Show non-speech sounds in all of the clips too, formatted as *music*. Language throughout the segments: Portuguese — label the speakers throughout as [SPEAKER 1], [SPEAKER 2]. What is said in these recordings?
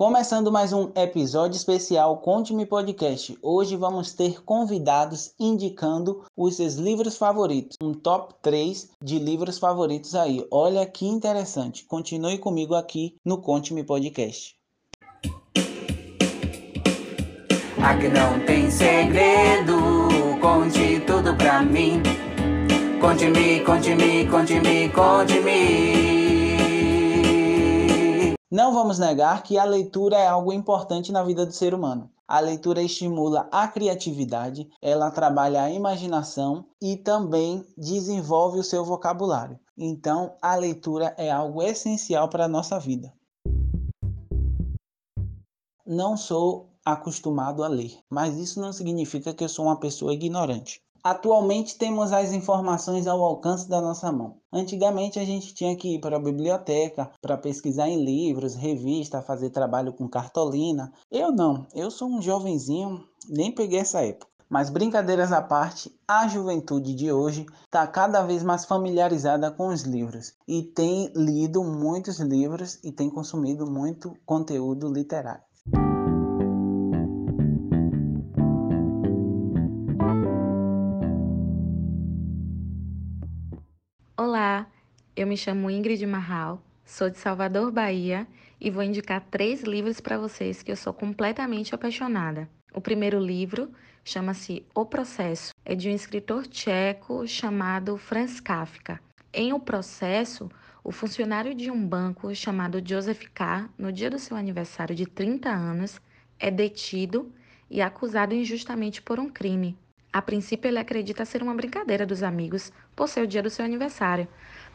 [SPEAKER 1] Começando mais um episódio especial Conte-me Podcast. Hoje vamos ter convidados indicando os seus livros favoritos. Um top 3 de livros favoritos aí. Olha que interessante. Continue comigo aqui no Conte-me Podcast.
[SPEAKER 2] Aqui não tem segredo, conte tudo pra mim. Conte-me, conte-me, conte-me, conte-me.
[SPEAKER 1] Não vamos negar que a leitura é algo importante na vida do ser humano. A leitura estimula a criatividade, ela trabalha a imaginação e também desenvolve o seu vocabulário. Então, a leitura é algo essencial para a nossa vida. Não sou acostumado a ler, mas isso não significa que eu sou uma pessoa ignorante. Atualmente temos as informações ao alcance da nossa mão. Antigamente a gente tinha que ir para a biblioteca para pesquisar em livros, revista, fazer trabalho com cartolina. Eu não, eu sou um jovenzinho, nem peguei essa época. Mas brincadeiras à parte, a juventude de hoje está cada vez mais familiarizada com os livros e tem lido muitos livros e tem consumido muito conteúdo literário.
[SPEAKER 3] Eu me chamo Ingrid Marral, sou de Salvador, Bahia e vou indicar três livros para vocês que eu sou completamente apaixonada. O primeiro livro chama-se O Processo, é de um escritor tcheco chamado Franz Kafka. Em O Processo, o funcionário de um banco chamado Joseph K., no dia do seu aniversário de 30 anos, é detido e acusado injustamente por um crime. A princípio, ele acredita ser uma brincadeira dos amigos por ser o dia do seu aniversário,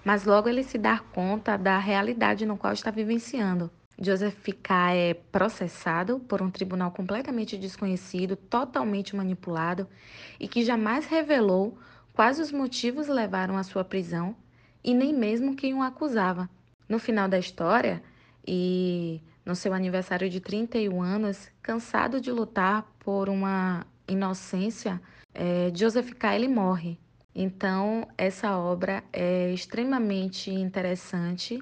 [SPEAKER 3] mas logo ele se dá conta da realidade no qual está vivenciando. Joseph K. é processado por um tribunal completamente desconhecido, totalmente manipulado e que jamais revelou quais os motivos levaram à sua prisão e nem mesmo quem o acusava. No final da história, e no seu aniversário de 31 anos, cansado de lutar por uma inocência, é, Joseph K. ele morre. Então, essa obra é extremamente interessante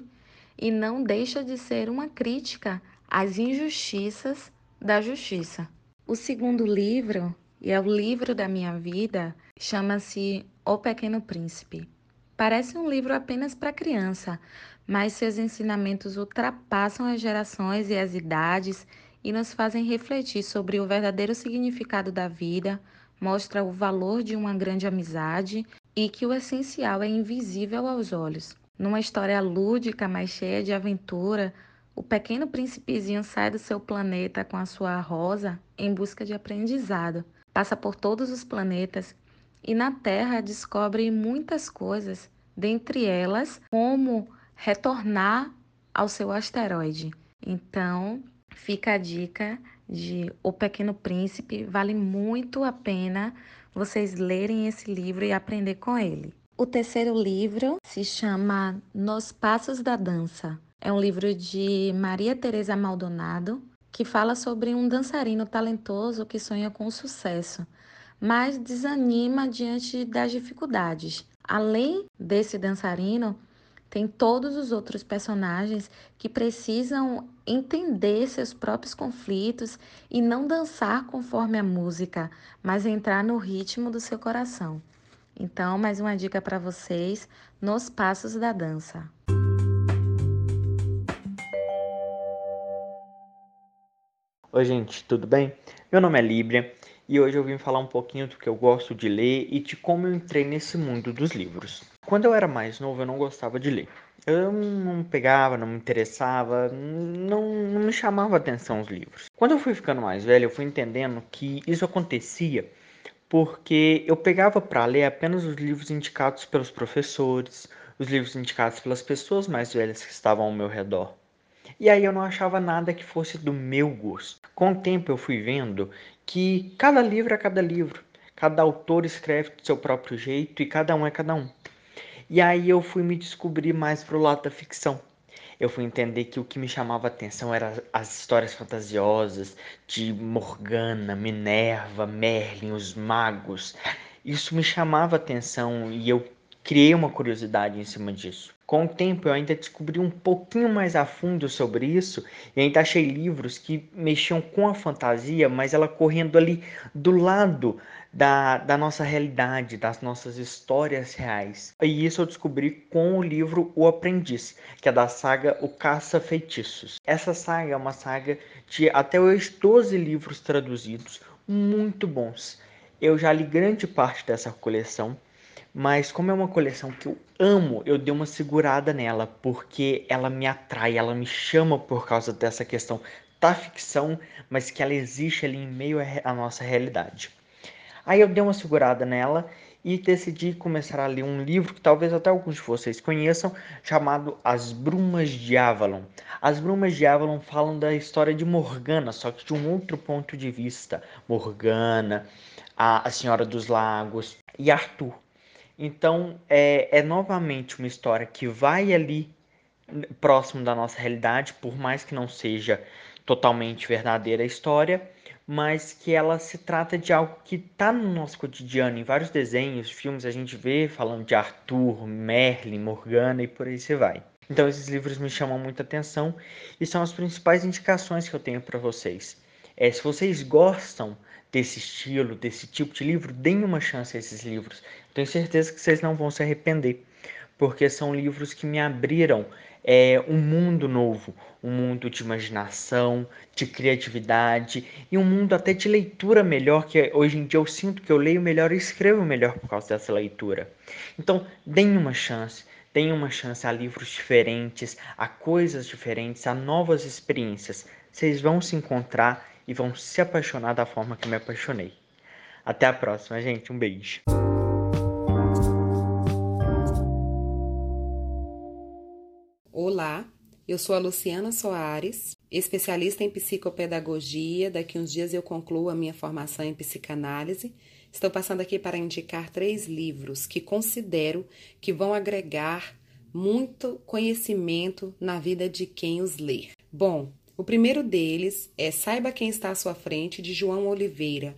[SPEAKER 3] e não deixa de ser uma crítica às injustiças da justiça. O segundo livro, e é o livro da minha vida, chama-se O Pequeno Príncipe. Parece um livro apenas para criança, mas seus ensinamentos ultrapassam as gerações e as idades e nos fazem refletir sobre o verdadeiro significado da vida, mostra o valor de uma grande amizade e que o essencial é invisível aos olhos. Numa história lúdica, mas cheia de aventura, o pequeno príncipezinho sai do seu planeta com a sua rosa em busca de aprendizado. Passa por todos os planetas e na Terra descobre muitas coisas, dentre elas como retornar ao seu asteroide. Então, fica a dica de O Pequeno Príncipe. Vale muito a pena vocês lerem esse livro e aprender com ele. O terceiro livro se chama Nos Passos da Dança. É um livro de Maria Teresa Maldonado, que fala sobre um dançarino talentoso que sonha com sucesso, mas desanima diante das dificuldades. Além desse dançarino, tem todos os outros personagens que precisam entender seus próprios conflitos e não dançar conforme a música, mas entrar no ritmo do seu coração. Então, mais uma dica para vocês nos passos da dança.
[SPEAKER 4] Oi, gente, tudo bem? Meu nome é Líbria e hoje eu vim falar um pouquinho do que eu gosto de ler e de como eu entrei nesse mundo dos livros. Quando eu era mais novo, eu não gostava de ler. Eu não pegava, não me interessava, não, não me chamava atenção os livros. Quando eu fui ficando mais velho, eu fui entendendo que isso acontecia porque eu pegava para ler apenas os livros indicados pelos professores, os livros indicados pelas pessoas mais velhas que estavam ao meu redor. E aí eu não achava nada que fosse do meu gosto. Com o tempo eu fui vendo que cada livro é cada livro, cada autor escreve do seu próprio jeito e cada um é cada um. E aí eu fui me descobrir mais pro lado da ficção. Eu fui entender que o que me chamava atenção eram as histórias fantasiosas de Morgana, Minerva, Merlin, os magos. Isso me chamava atenção e eu criei uma curiosidade em cima disso. Com o tempo, eu ainda descobri um pouquinho mais a fundo sobre isso e ainda achei livros que mexiam com a fantasia, mas ela correndo ali do lado da, da nossa realidade, das nossas histórias reais. E isso eu descobri com o livro O Aprendiz, que é da saga O Caça Feitiços. Essa saga é uma saga de até hoje 12 livros traduzidos, muito bons. Eu já li grande parte dessa coleção mas como é uma coleção que eu amo, eu dei uma segurada nela, porque ela me atrai, ela me chama por causa dessa questão da ficção, mas que ela existe ali em meio à nossa realidade. Aí eu dei uma segurada nela e decidi começar a ler um livro que talvez até alguns de vocês conheçam, chamado As Brumas de Avalon. As Brumas de Avalon falam da história de Morgana, só que de um outro ponto de vista. Morgana, a, a Senhora dos Lagos e Arthur. Então é, é novamente uma história que vai ali próximo da nossa realidade, por mais que não seja totalmente verdadeira a história, mas que ela se trata de algo que está no nosso cotidiano. Em vários desenhos, filmes, a gente vê falando de Arthur, Merlin, Morgana e por aí você vai. Então esses livros me chamam muita atenção e são as principais indicações que eu tenho para vocês. É, se vocês gostam desse estilo, desse tipo de livro, deem uma chance a esses livros. Tenho certeza que vocês não vão se arrepender, porque são livros que me abriram é, um mundo novo, um mundo de imaginação, de criatividade e um mundo até de leitura melhor, que hoje em dia eu sinto que eu leio melhor e escrevo melhor por causa dessa leitura. Então, deem uma chance. Deem uma chance a livros diferentes, a coisas diferentes, a novas experiências. Vocês vão se encontrar e vão se apaixonar da forma que me apaixonei. Até a próxima, gente. Um beijo.
[SPEAKER 5] Olá, eu sou a Luciana Soares, especialista em psicopedagogia. Daqui uns dias eu concluo a minha formação em psicanálise. Estou passando aqui para indicar três livros que considero que vão agregar muito conhecimento na vida de quem os ler. Bom, o primeiro deles é Saiba Quem Está à Sua Frente, de João Oliveira.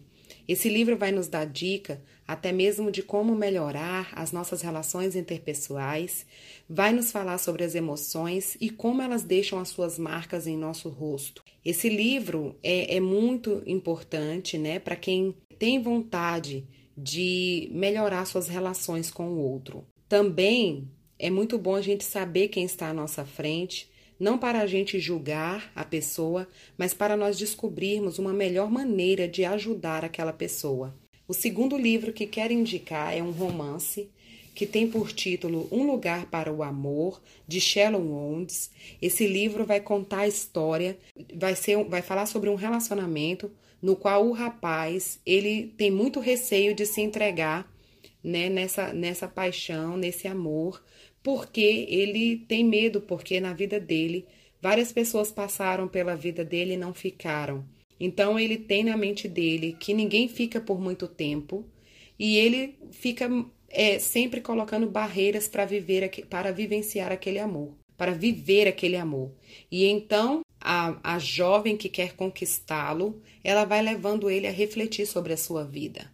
[SPEAKER 5] Esse livro vai nos dar dica até mesmo de como melhorar as nossas relações interpessoais, vai nos falar sobre as emoções e como elas deixam as suas marcas em nosso rosto. Esse livro é, é muito importante né, para quem tem vontade de melhorar suas relações com o outro. Também é muito bom a gente saber quem está à nossa frente não para a gente julgar a pessoa, mas para nós descobrirmos uma melhor maneira de ajudar aquela pessoa. O segundo livro que quero indicar é um romance que tem por título Um Lugar para o Amor, de Shalom Wonds. Esse livro vai contar a história, vai, ser, vai falar sobre um relacionamento no qual o rapaz ele tem muito receio de se entregar né, nessa, nessa paixão, nesse amor, porque ele tem medo, porque na vida dele várias pessoas passaram pela vida dele e não ficaram. Então ele tem na mente dele que ninguém fica por muito tempo e ele fica é, sempre colocando barreiras para viver para vivenciar aquele amor, para viver aquele amor. E então a, a jovem que quer conquistá-lo, ela vai levando ele a refletir sobre a sua vida.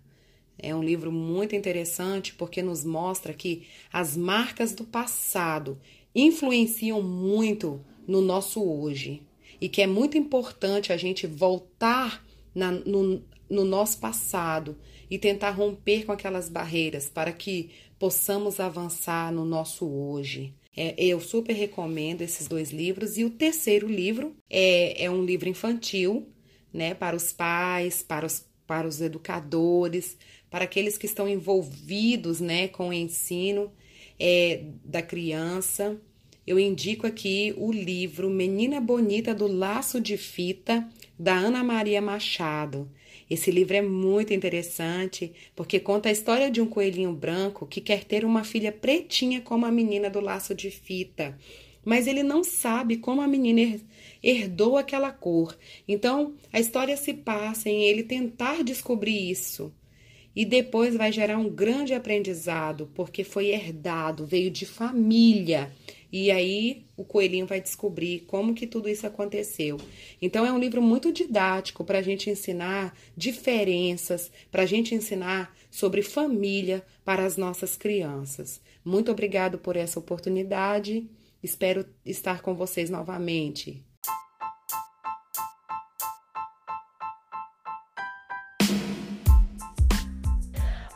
[SPEAKER 5] É um livro muito interessante porque nos mostra que as marcas do passado influenciam muito no nosso hoje e que é muito importante a gente voltar na, no, no nosso passado e tentar romper com aquelas barreiras para que possamos avançar no nosso hoje. É, eu super recomendo esses dois livros. E o terceiro livro é, é um livro infantil, né, para os pais, para os, para os educadores, para aqueles que estão envolvidos né, com o ensino é, da criança. Eu indico aqui o livro Menina Bonita do Laço de Fita, da Ana Maria Machado. Esse livro é muito interessante porque conta a história de um coelhinho branco que quer ter uma filha pretinha como a menina do laço de fita, mas ele não sabe como a menina herdou aquela cor. Então, a história se passa em ele tentar descobrir isso e depois vai gerar um grande aprendizado, porque foi herdado, veio de família E aí o coelhinho vai descobrir como que tudo isso aconteceu. Então é um livro muito didático para a gente ensinar diferenças, para a gente ensinar sobre família para as nossas crianças. Muito obrigado por essa oportunidade. Espero estar com vocês novamente.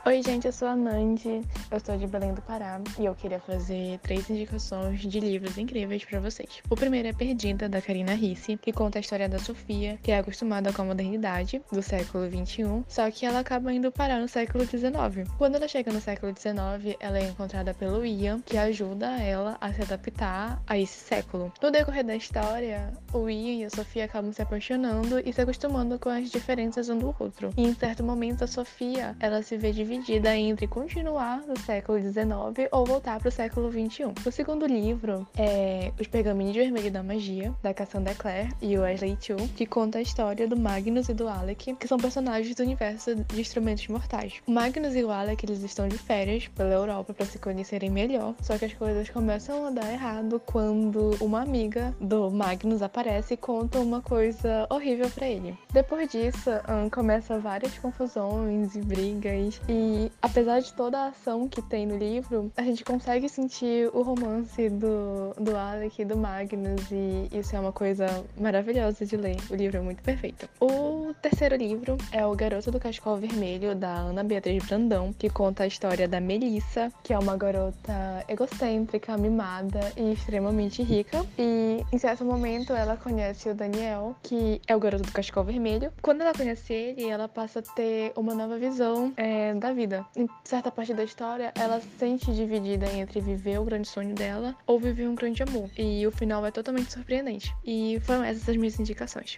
[SPEAKER 6] Oi, gente, eu sou a Nandi, eu sou de Belém do Pará e eu queria fazer três indicações de livros incríveis para vocês. O primeiro é Perdida, da Karina Risse, que conta a história da Sofia, que é acostumada com a modernidade do século XXI, só que ela acaba indo parar no século XIX. Quando ela chega no século XIX, ela é encontrada pelo Ian, que ajuda ela a se adaptar a esse século. No decorrer da história, o Ian e a Sofia acabam se apaixonando e se acostumando com as diferenças um do outro. E em certo momento, a Sofia, ela se vê dividida dividida entre continuar no século XIX ou voltar para o século XXI. O segundo livro é Os Pergaminhos Vermelhos da Magia, da Cassandra Clare e Wesley Chu, que conta a história do Magnus e do Alec, que são personagens do universo de Instrumentos Mortais. O Magnus e o Alec eles estão de férias pela Europa para se conhecerem melhor, só que as coisas começam a dar errado quando uma amiga do Magnus aparece e conta uma coisa horrível para ele. Depois disso, começa várias confusões e brigas e e apesar de toda a ação que tem no livro, a gente consegue sentir o romance do, do Alec e do Magnus, e isso é uma coisa maravilhosa de ler. O livro é muito perfeito. O terceiro livro é O Garoto do Cascol Vermelho, da Ana Beatriz Brandão, que conta a história da Melissa, que é uma garota egocêntrica, mimada e extremamente rica. E em certo momento ela conhece o Daniel, que é o garoto do Cascol Vermelho. Quando ela conhece ele, ela passa a ter uma nova visão é, da vida. Em certa parte da história, ela se sente dividida entre viver o grande sonho dela ou viver um grande amor. E o final é totalmente surpreendente. E foram essas as minhas indicações.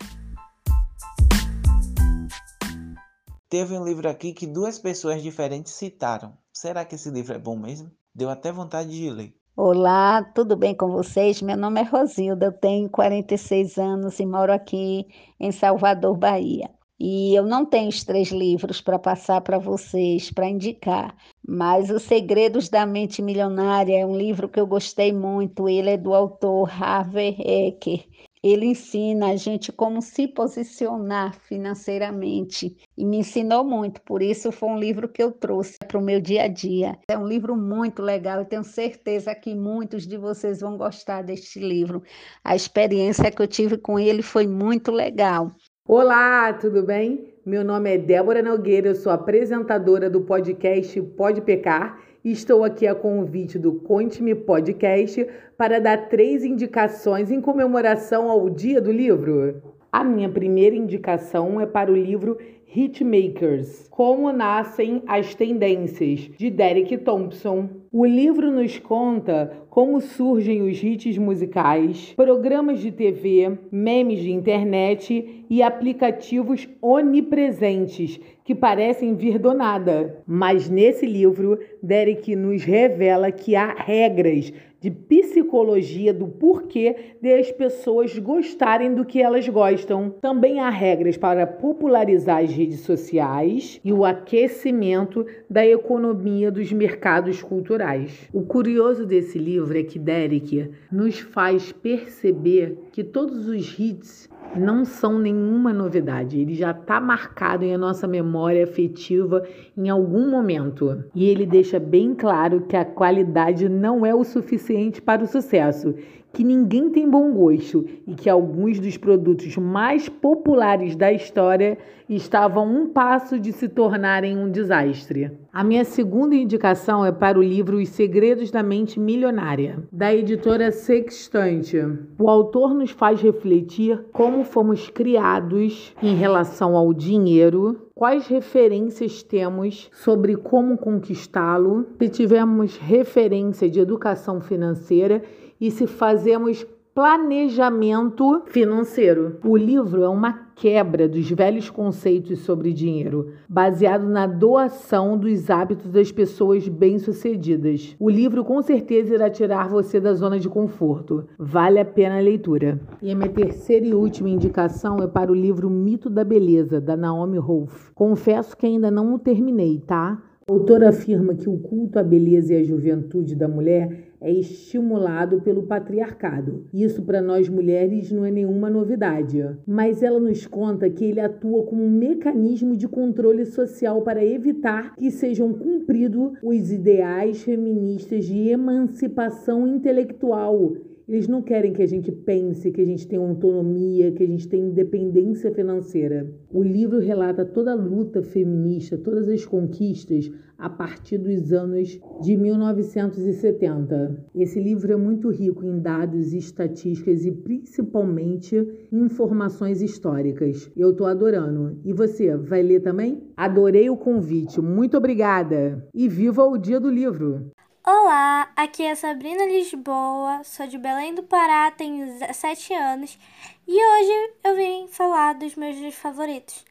[SPEAKER 1] Teve um livro aqui que duas pessoas diferentes citaram. Será que esse livro é bom mesmo? Deu até vontade de ler.
[SPEAKER 7] Olá, tudo bem com vocês? Meu nome é Rosilda, eu tenho 46 anos e moro aqui em Salvador, Bahia. E eu não tenho os três livros para passar para vocês, para indicar, mas Os Segredos da Mente Milionária é um livro que eu gostei muito. Ele é do autor Harvey Eker. Ele ensina a gente como se posicionar financeiramente e me ensinou muito. Por isso, foi um livro que eu trouxe para o meu dia a dia. É um livro muito legal. Eu tenho certeza que muitos de vocês vão gostar deste livro. A experiência que eu tive com ele foi muito legal.
[SPEAKER 8] Olá, tudo bem? Meu nome é Débora Nogueira, eu sou apresentadora do podcast Pode Pecar e estou aqui a convite do Conte-me Podcast para dar três indicações em comemoração ao Dia do Livro. A minha primeira indicação é para o livro Hitmakers: Como Nascem as Tendências, de Derek Thompson. O livro nos conta como surgem os hits musicais, programas de TV, memes de internet e aplicativos onipresentes que parecem vir do nada. Mas nesse livro, Derek nos revela que há regras de psicologia do porquê de as pessoas gostarem do que elas gostam. Também há regras para popularizar as redes sociais e o aquecimento da economia dos mercados culturais. O curioso desse livro é que Derek nos faz perceber que todos os hits não são nenhuma novidade. Ele já está marcado em a nossa memória afetiva em algum momento. E ele deixa bem claro que a qualidade não é o suficiente para o sucesso que ninguém tem bom gosto e que alguns dos produtos mais populares da história estavam um passo de se tornarem um desastre. A minha segunda indicação é para o livro Os Segredos da Mente Milionária, da editora Sextante. O autor nos faz refletir como fomos criados em relação ao dinheiro, quais referências temos sobre como conquistá-lo, se tivemos referência de educação financeira e se fazemos planejamento financeiro. O livro é uma quebra dos velhos conceitos sobre dinheiro, baseado na doação dos hábitos das pessoas bem-sucedidas. O livro com certeza irá tirar você da zona de conforto. Vale a pena a leitura. E a minha terceira e última indicação é para o livro Mito da Beleza, da Naomi Wolf. Confesso que ainda não o terminei, tá? O autor afirma que o culto à beleza e à juventude da mulher é estimulado pelo patriarcado. Isso para nós mulheres não é nenhuma novidade, mas ela nos conta que ele atua como um mecanismo de controle social para evitar que sejam cumpridos os ideais feministas de emancipação intelectual eles não querem que a gente pense, que a gente tenha autonomia, que a gente tenha independência financeira. O livro relata toda a luta feminista, todas as conquistas a partir dos anos de 1970. Esse livro é muito rico em dados e estatísticas e principalmente informações históricas. Eu tô adorando. E você, vai ler também? Adorei o convite. Muito obrigada. E viva o Dia do Livro!
[SPEAKER 9] Olá, aqui é Sabrina Lisboa, sou de Belém do Pará, tenho 17 anos e hoje eu vim falar dos meus livros favoritos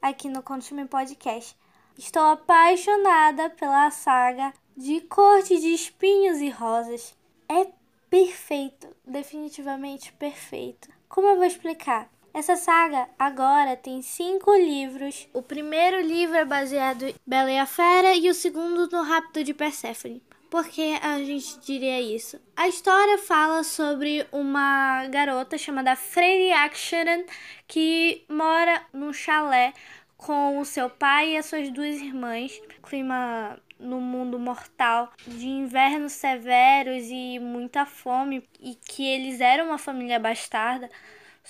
[SPEAKER 9] aqui no Conte-me Podcast. Estou apaixonada pela saga de Corte de Espinhos e Rosas. É perfeito, definitivamente perfeito. Como eu vou explicar? Essa saga agora tem cinco livros. O primeiro livro é baseado em Bela e a Fera e o segundo no Rápido de Perséfone. Por que a gente diria isso? A história fala sobre uma garota chamada Freire Aksharan que mora num chalé com o seu pai e as suas duas irmãs. Clima no mundo mortal de invernos severos e muita fome e que eles eram uma família bastarda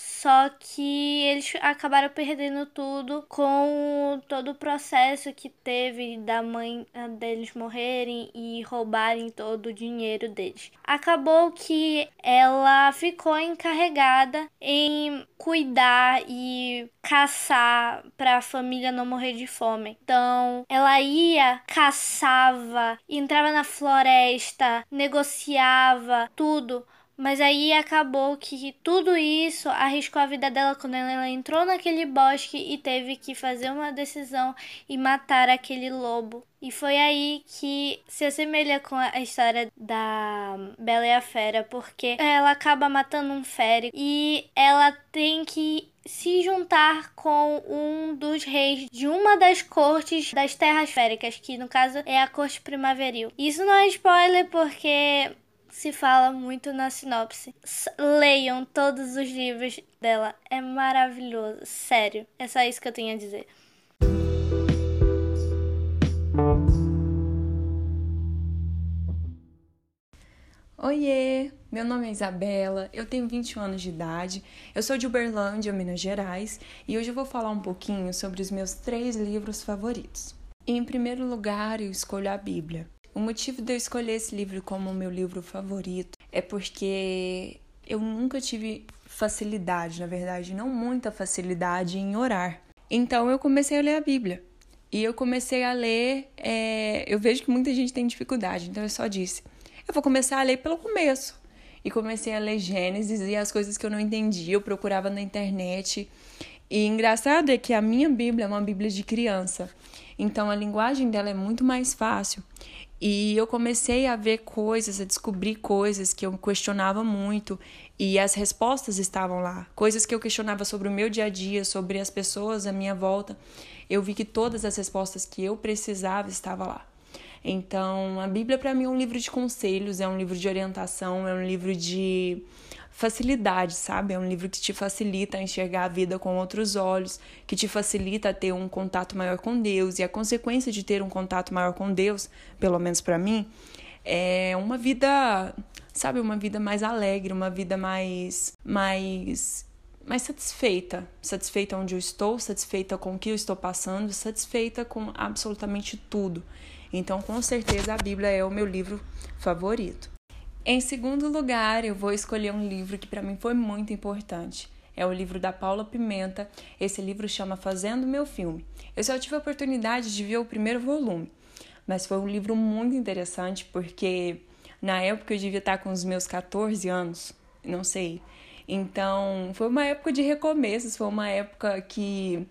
[SPEAKER 9] só que eles acabaram perdendo tudo com todo o processo que teve da mãe ah, deles morrerem e roubarem todo o dinheiro deles. Acabou que ela ficou encarregada em cuidar e caçar para a família não morrer de fome. Então, ela ia, caçava, entrava na floresta, negociava tudo mas aí acabou que tudo isso arriscou a vida dela quando ela entrou naquele bosque e teve que fazer uma decisão e matar aquele lobo. E foi aí que se assemelha com a história da Bela e a Fera, porque ela acaba matando um férreo e ela tem que se juntar com um dos reis de uma das cortes das terras féricas, que no caso é a corte primaveril. Isso não é spoiler porque se fala muito na sinopse. Leiam todos os livros dela, é maravilhoso, sério. É só isso que eu tenho a dizer.
[SPEAKER 10] Oiê, meu nome é Isabela, eu tenho 21 anos de idade, eu sou de Uberlândia, Minas Gerais, e hoje eu vou falar um pouquinho sobre os meus três livros favoritos. Em primeiro lugar, eu escolho a Bíblia. O motivo de eu escolher esse livro como meu livro favorito é porque eu nunca tive facilidade, na verdade, não muita facilidade em orar. Então eu comecei a ler a Bíblia. E eu comecei a ler. É... Eu vejo que muita gente tem dificuldade, então eu só disse: eu vou começar a ler pelo começo. E comecei a ler Gênesis e as coisas que eu não entendia, eu procurava na internet. E engraçado é que a minha Bíblia é uma Bíblia de criança. Então a linguagem dela é muito mais fácil. E eu comecei a ver coisas, a descobrir coisas que eu questionava muito e as respostas estavam lá. Coisas que eu questionava sobre o meu dia a dia, sobre as pessoas à minha volta. Eu vi que todas as respostas que eu precisava estavam lá. Então, a Bíblia para mim é um livro de conselhos, é um livro de orientação, é um livro de facilidade, sabe? É um livro que te facilita a enxergar a vida com outros olhos, que te facilita a ter um contato maior com Deus. E a consequência de ter um contato maior com Deus, pelo menos para mim, é uma vida, sabe, uma vida mais alegre, uma vida mais mais mais satisfeita, satisfeita onde eu estou, satisfeita com o que eu estou passando, satisfeita com absolutamente tudo. Então, com certeza a Bíblia é o meu livro favorito. Em segundo lugar, eu vou escolher um livro que para mim foi muito importante. É o livro da Paula Pimenta. Esse livro chama Fazendo Meu Filme. Eu só tive a oportunidade de ver o primeiro volume, mas foi um livro muito interessante porque na época eu devia estar com os meus 14 anos, não sei. Então, foi uma época de recomeços, foi uma época que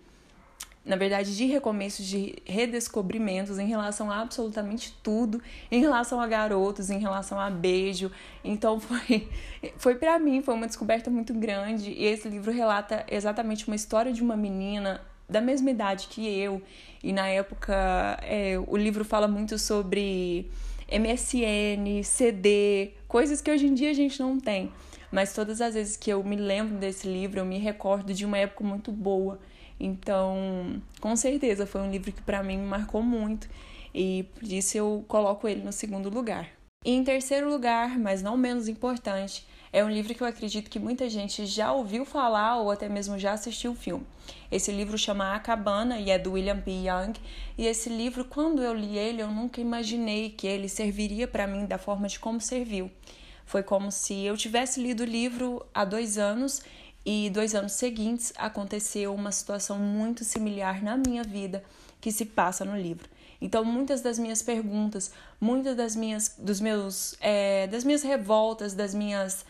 [SPEAKER 10] na verdade, de recomeços, de redescobrimentos em relação a absolutamente tudo, em relação a garotos, em relação a beijo. Então *laughs* foi, foi para mim, foi uma descoberta muito grande. E esse livro relata exatamente uma história de uma menina da mesma idade que eu. E na época, é, o livro fala muito sobre MSN, CD, coisas que hoje em dia a gente não tem. Mas todas as vezes que eu me lembro desse livro, eu me recordo de uma época muito boa. Então, com certeza foi um livro que para mim me marcou muito e por isso eu coloco ele no segundo lugar. E em terceiro lugar, mas não menos importante, é um livro que eu acredito que muita gente já ouviu falar ou até mesmo já assistiu o filme. Esse livro chama A Cabana e é do William P. Young. E esse livro, quando eu li ele, eu nunca imaginei que ele serviria para mim da forma de como serviu. Foi como se eu tivesse lido o livro há dois anos e dois anos seguintes aconteceu uma situação muito similar na minha vida que se passa no livro. Então, muitas das minhas perguntas, muitas das minhas, dos meus, é, das minhas revoltas, das minhas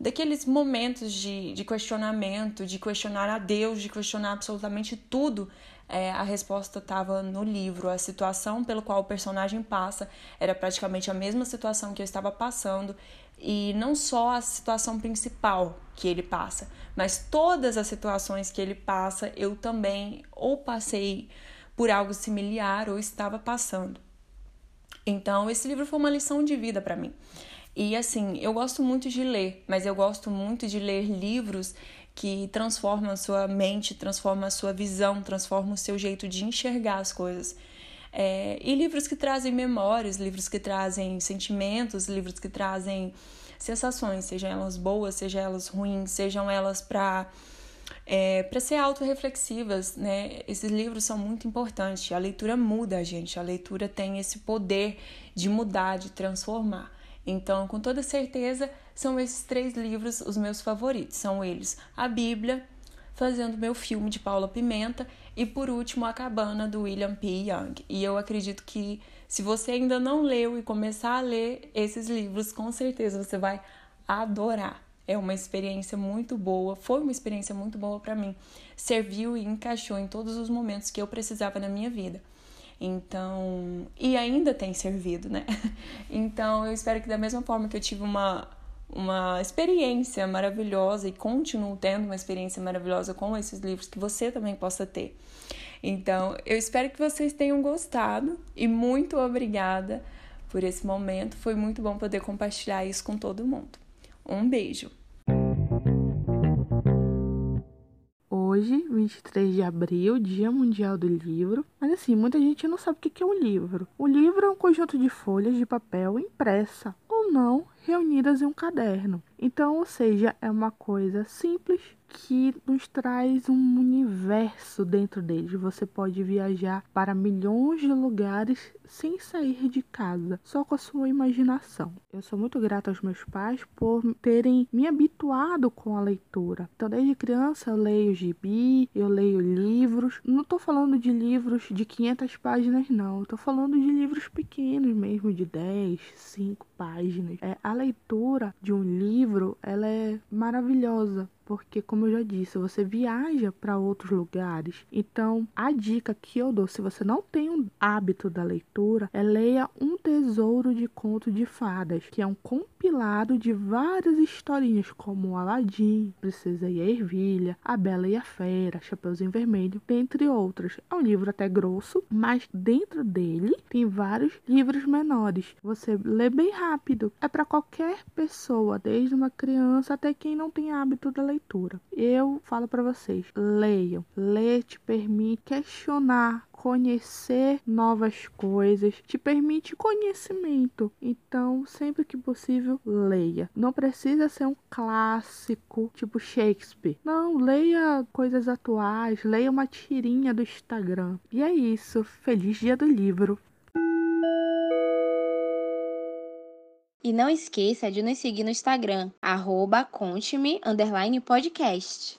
[SPEAKER 10] daqueles momentos de, de questionamento, de questionar a Deus, de questionar absolutamente tudo, é, a resposta estava no livro. A situação pelo qual o personagem passa era praticamente a mesma situação que eu estava passando. E não só a situação principal que ele passa, mas todas as situações que ele passa, eu também ou passei por algo similar ou estava passando. Então, esse livro foi uma lição de vida para mim. E assim, eu gosto muito de ler, mas eu gosto muito de ler livros que transformam a sua mente, transformam a sua visão, transformam o seu jeito de enxergar as coisas. É, e livros que trazem memórias, livros que trazem sentimentos, livros que trazem sensações, sejam elas boas, sejam elas ruins, sejam elas para é, para ser autorreflexivas, né? Esses livros são muito importantes. A leitura muda a gente, a leitura tem esse poder de mudar, de transformar. Então, com toda certeza, são esses três livros os meus favoritos. São eles a Bíblia, Fazendo Meu Filme de Paula Pimenta e, por último, A Cabana do William P. Young. E eu acredito que se você ainda não leu e começar a ler esses livros, com certeza você vai adorar. É uma experiência muito boa, foi uma experiência muito boa para mim. Serviu e encaixou em todos os momentos que eu precisava na minha vida. Então, e ainda tem servido, né? *laughs* Então, eu espero que da mesma forma que eu tive uma uma experiência maravilhosa e continuo tendo uma experiência maravilhosa com esses livros que você também possa ter. Então, eu espero que vocês tenham gostado e muito obrigada por esse momento. Foi muito bom poder compartilhar isso com todo mundo. Um beijo.
[SPEAKER 11] hoje, 23 de abril, Dia Mundial do Livro. Mas assim, muita gente não sabe o que é um livro. O livro é um conjunto de folhas de papel impressa ou não reunidas em um caderno. Então, ou seja, é uma coisa simples que nos traz um universo dentro deles. Você pode viajar para milhões de lugares sem sair de casa, só com a sua imaginação. Eu sou muito grata aos meus pais por terem me habituado com a leitura. Então, desde criança eu leio gibi, eu leio livros. Não estou falando de livros de 500 páginas, não. Estou falando de livros pequenos mesmo, de 10, 5 páginas. É, a leitura de um livro, ela é maravilhosa porque como eu já disse, você viaja para outros lugares. Então, a dica que eu dou, se você não tem um hábito da leitura, é leia Um Tesouro de Conto de Fadas, que é um compilado de várias historinhas, como Aladim, Princesa e a Ervilha, A Bela e a Fera, Chapeuzinho Vermelho, dentre outras. É um livro até grosso, mas dentro dele tem vários livros menores. Você lê bem rápido. É para qualquer pessoa, desde uma criança até quem não tem hábito da leitura leitura. Eu falo para vocês, leiam. Ler te permite questionar, conhecer novas coisas, te permite conhecimento. Então, sempre que possível, leia. Não precisa ser um clássico tipo Shakespeare. Não, leia coisas atuais, leia uma tirinha do Instagram. E é isso. Feliz dia do livro.
[SPEAKER 12] E não esqueça de nos seguir no Instagram, arroba conte-me, podcast.